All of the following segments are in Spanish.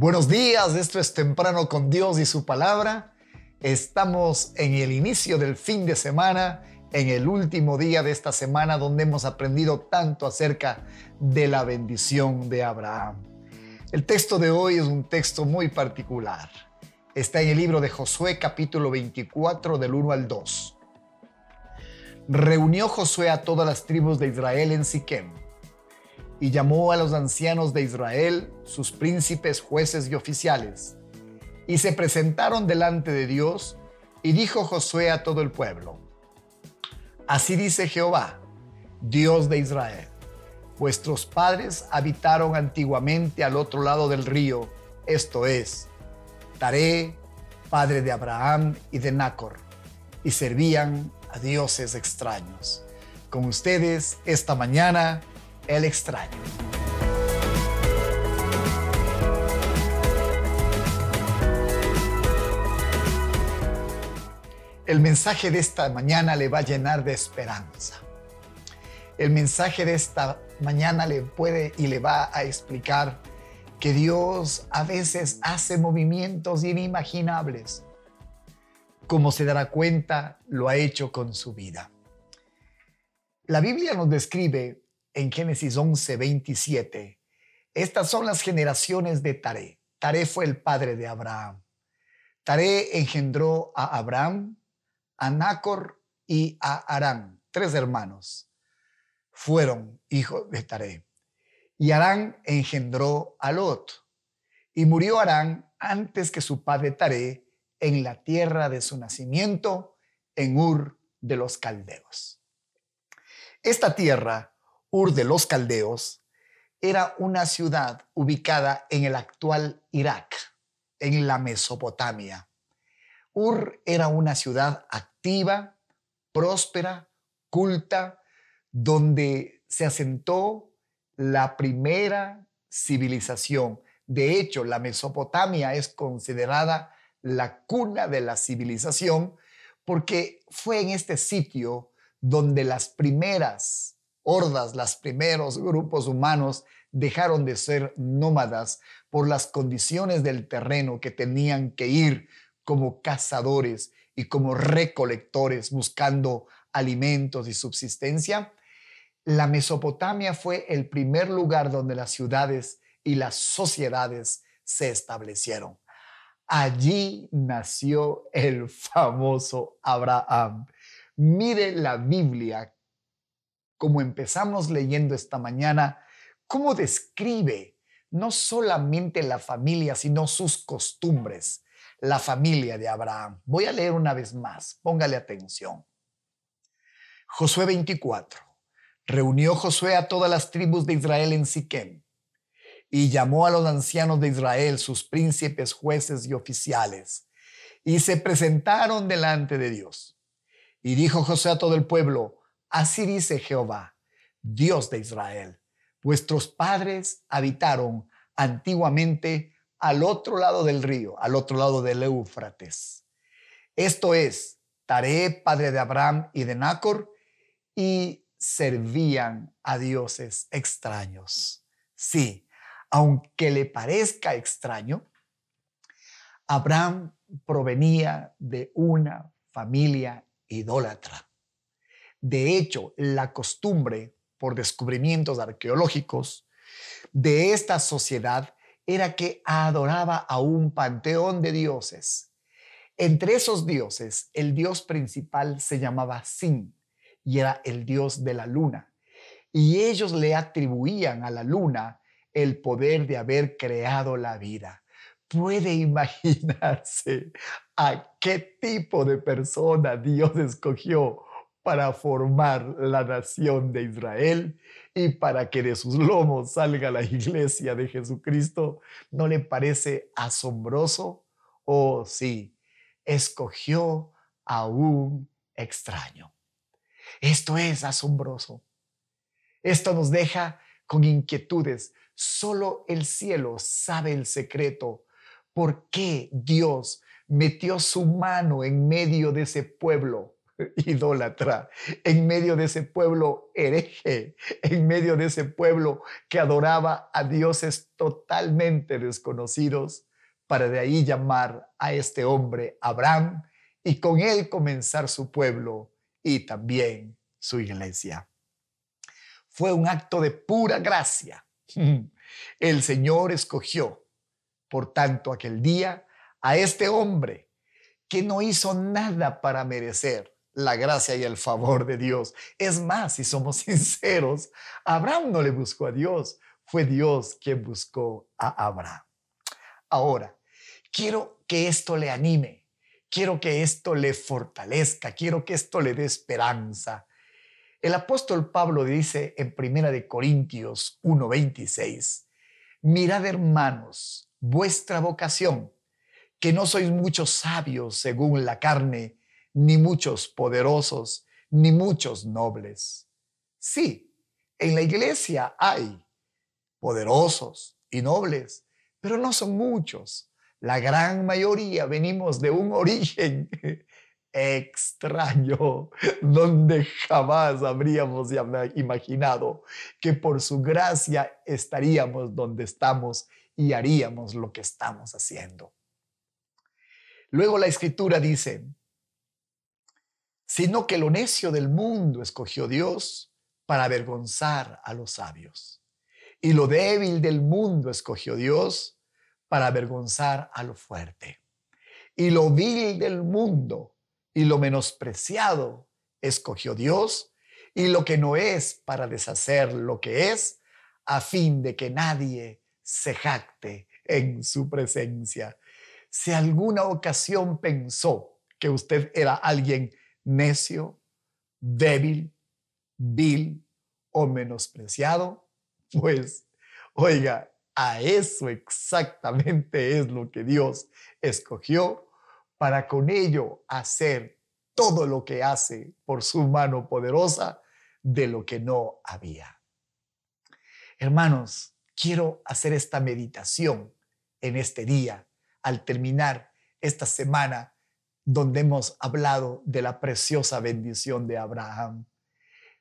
Buenos días, esto es Temprano con Dios y su palabra. Estamos en el inicio del fin de semana, en el último día de esta semana donde hemos aprendido tanto acerca de la bendición de Abraham. El texto de hoy es un texto muy particular. Está en el libro de Josué capítulo 24 del 1 al 2. Reunió Josué a todas las tribus de Israel en Siquem y llamó a los ancianos de Israel, sus príncipes, jueces y oficiales, y se presentaron delante de Dios, y dijo Josué a todo el pueblo, Así dice Jehová, Dios de Israel, vuestros padres habitaron antiguamente al otro lado del río, esto es, Taré, padre de Abraham y de Nacor, y servían a dioses extraños. Con ustedes esta mañana, el extraño. El mensaje de esta mañana le va a llenar de esperanza. El mensaje de esta mañana le puede y le va a explicar que Dios a veces hace movimientos inimaginables. Como se dará cuenta, lo ha hecho con su vida. La Biblia nos describe en Génesis 11, 27. Estas son las generaciones de Taré. Taré fue el padre de Abraham. Taré engendró a Abraham, a Nacor y a Arán, tres hermanos. Fueron hijos de Taré. Y Arán engendró a Lot. Y murió Arán antes que su padre Taré en la tierra de su nacimiento, en Ur de los Caldeos. Esta tierra Ur de los Caldeos era una ciudad ubicada en el actual Irak, en la Mesopotamia. Ur era una ciudad activa, próspera, culta, donde se asentó la primera civilización. De hecho, la Mesopotamia es considerada la cuna de la civilización porque fue en este sitio donde las primeras hordas, los primeros grupos humanos dejaron de ser nómadas por las condiciones del terreno que tenían que ir como cazadores y como recolectores buscando alimentos y subsistencia. La Mesopotamia fue el primer lugar donde las ciudades y las sociedades se establecieron. Allí nació el famoso Abraham. Mire la Biblia como empezamos leyendo esta mañana, cómo describe no solamente la familia, sino sus costumbres, la familia de Abraham. Voy a leer una vez más, póngale atención. Josué 24. Reunió Josué a todas las tribus de Israel en Siquem y llamó a los ancianos de Israel, sus príncipes, jueces y oficiales, y se presentaron delante de Dios. Y dijo Josué a todo el pueblo, Así dice Jehová, Dios de Israel. Vuestros padres habitaron antiguamente al otro lado del río, al otro lado del Éufrates. Esto es, Taré, padre de Abraham y de Nacor, y servían a dioses extraños. Sí, aunque le parezca extraño, Abraham provenía de una familia idólatra. De hecho, la costumbre, por descubrimientos arqueológicos, de esta sociedad era que adoraba a un panteón de dioses. Entre esos dioses, el dios principal se llamaba Sin y era el dios de la luna. Y ellos le atribuían a la luna el poder de haber creado la vida. Puede imaginarse a qué tipo de persona Dios escogió para formar la nación de Israel y para que de sus lomos salga la iglesia de Jesucristo, ¿no le parece asombroso? Oh, sí, escogió a un extraño. Esto es asombroso. Esto nos deja con inquietudes. Solo el cielo sabe el secreto. ¿Por qué Dios metió su mano en medio de ese pueblo? Idólatra, en medio de ese pueblo hereje, en medio de ese pueblo que adoraba a dioses totalmente desconocidos, para de ahí llamar a este hombre Abraham y con él comenzar su pueblo y también su iglesia. Fue un acto de pura gracia. El Señor escogió, por tanto, aquel día a este hombre que no hizo nada para merecer la gracia y el favor de Dios. Es más, si somos sinceros, Abraham no le buscó a Dios, fue Dios quien buscó a Abraham. Ahora, quiero que esto le anime, quiero que esto le fortalezca, quiero que esto le dé esperanza. El apóstol Pablo dice en Primera de Corintios 1:26, mirad hermanos, vuestra vocación, que no sois muchos sabios según la carne, ni muchos poderosos, ni muchos nobles. Sí, en la iglesia hay poderosos y nobles, pero no son muchos. La gran mayoría venimos de un origen extraño, donde jamás habríamos imaginado que por su gracia estaríamos donde estamos y haríamos lo que estamos haciendo. Luego la escritura dice, sino que lo necio del mundo escogió Dios para avergonzar a los sabios. Y lo débil del mundo escogió Dios para avergonzar a lo fuerte. Y lo vil del mundo y lo menospreciado escogió Dios y lo que no es para deshacer lo que es, a fin de que nadie se jacte en su presencia. Si alguna ocasión pensó que usted era alguien necio, débil, vil o menospreciado, pues oiga, a eso exactamente es lo que Dios escogió para con ello hacer todo lo que hace por su mano poderosa de lo que no había. Hermanos, quiero hacer esta meditación en este día al terminar esta semana donde hemos hablado de la preciosa bendición de Abraham.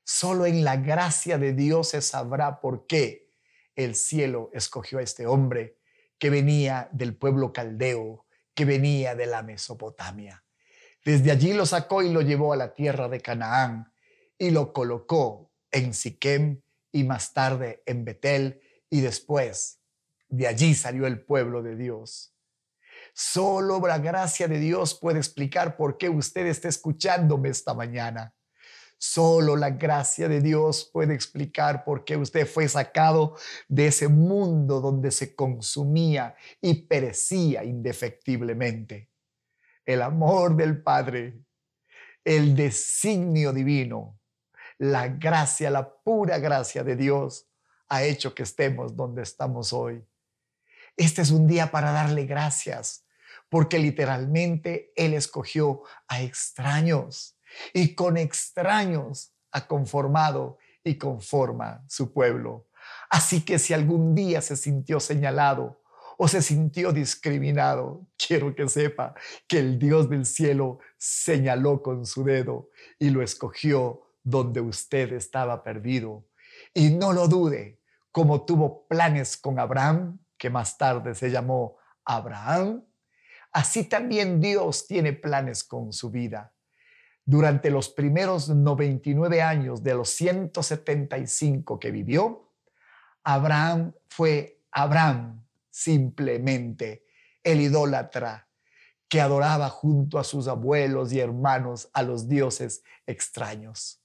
Solo en la gracia de Dios se sabrá por qué el cielo escogió a este hombre que venía del pueblo caldeo, que venía de la Mesopotamia. Desde allí lo sacó y lo llevó a la tierra de Canaán y lo colocó en Siquem y más tarde en Betel y después de allí salió el pueblo de Dios. Solo la gracia de Dios puede explicar por qué usted está escuchándome esta mañana. Solo la gracia de Dios puede explicar por qué usted fue sacado de ese mundo donde se consumía y perecía indefectiblemente. El amor del Padre, el designio divino, la gracia, la pura gracia de Dios ha hecho que estemos donde estamos hoy. Este es un día para darle gracias porque literalmente Él escogió a extraños y con extraños ha conformado y conforma su pueblo. Así que si algún día se sintió señalado o se sintió discriminado, quiero que sepa que el Dios del cielo señaló con su dedo y lo escogió donde usted estaba perdido. Y no lo dude, como tuvo planes con Abraham, que más tarde se llamó Abraham, Así también Dios tiene planes con su vida. Durante los primeros 99 años de los 175 que vivió, Abraham fue Abraham simplemente, el idólatra que adoraba junto a sus abuelos y hermanos a los dioses extraños.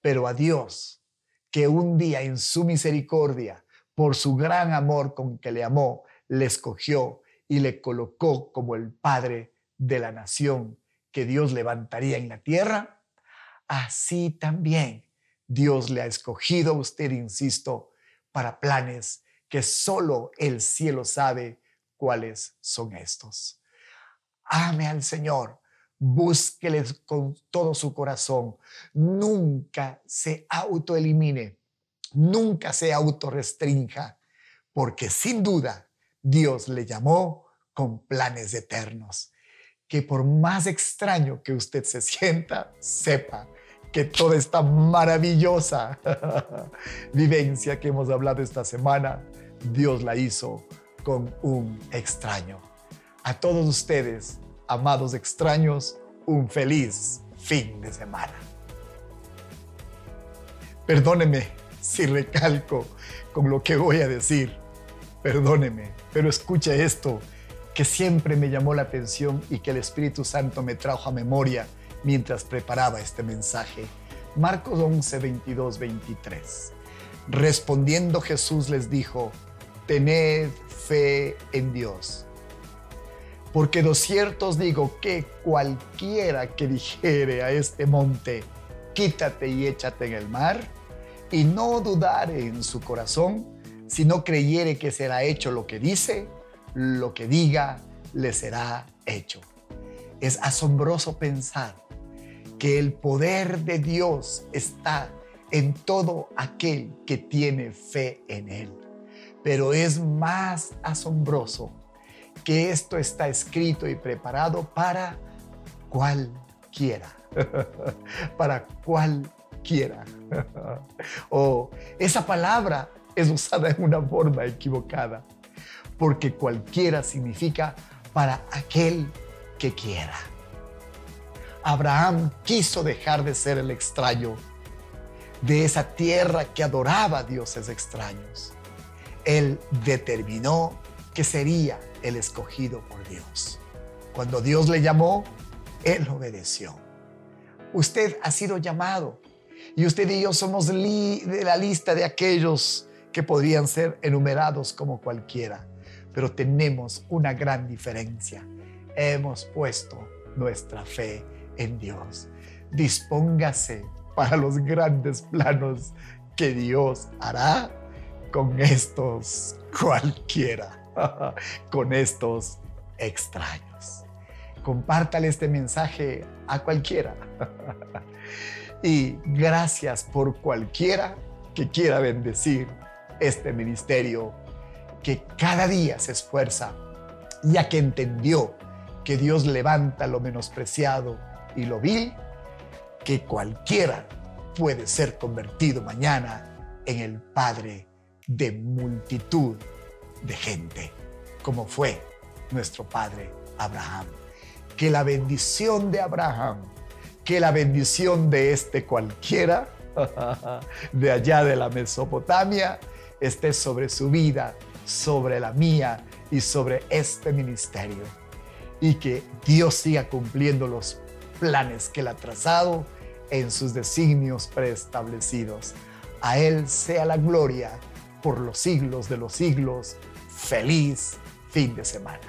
Pero a Dios, que un día en su misericordia, por su gran amor con que le amó, le escogió y le colocó como el padre de la nación que Dios levantaría en la tierra, así también Dios le ha escogido a usted, insisto, para planes que solo el cielo sabe cuáles son estos. Ame al Señor, búsquele con todo su corazón, nunca se autoelimine, nunca se autorrestrinja, porque sin duda Dios le llamó con planes eternos. que por más extraño que usted se sienta, sepa que toda esta maravillosa vivencia que hemos hablado esta semana, Dios la hizo con un extraño. A todos ustedes, amados extraños, un feliz fin de semana. Perdóneme si recalco con lo que voy a decir. Perdóneme, pero escuche esto que siempre me llamó la atención y que el Espíritu Santo me trajo a memoria mientras preparaba este mensaje. Marcos 11, 22, 23. Respondiendo Jesús les dijo, tened fe en Dios. Porque de cierto os digo que cualquiera que dijere a este monte, quítate y échate en el mar, y no dudare en su corazón, si no creyere que será hecho lo que dice, lo que diga le será hecho. Es asombroso pensar que el poder de Dios está en todo aquel que tiene fe en Él. Pero es más asombroso que esto está escrito y preparado para cualquiera. para cualquiera. o esa palabra es usada en una forma equivocada porque cualquiera significa para aquel que quiera. Abraham quiso dejar de ser el extraño de esa tierra que adoraba a dioses extraños. Él determinó que sería el escogido por Dios. Cuando Dios le llamó, él obedeció. Usted ha sido llamado y usted y yo somos de la lista de aquellos que podrían ser enumerados como cualquiera pero tenemos una gran diferencia. Hemos puesto nuestra fe en Dios. Dispóngase para los grandes planos que Dios hará con estos cualquiera, con estos extraños. Compártale este mensaje a cualquiera. Y gracias por cualquiera que quiera bendecir este ministerio que cada día se esfuerza, ya que entendió que Dios levanta lo menospreciado y lo vil, que cualquiera puede ser convertido mañana en el Padre de multitud de gente, como fue nuestro Padre Abraham. Que la bendición de Abraham, que la bendición de este cualquiera, de allá de la Mesopotamia, esté sobre su vida sobre la mía y sobre este ministerio. Y que Dios siga cumpliendo los planes que Él ha trazado en sus designios preestablecidos. A Él sea la gloria por los siglos de los siglos. Feliz fin de semana.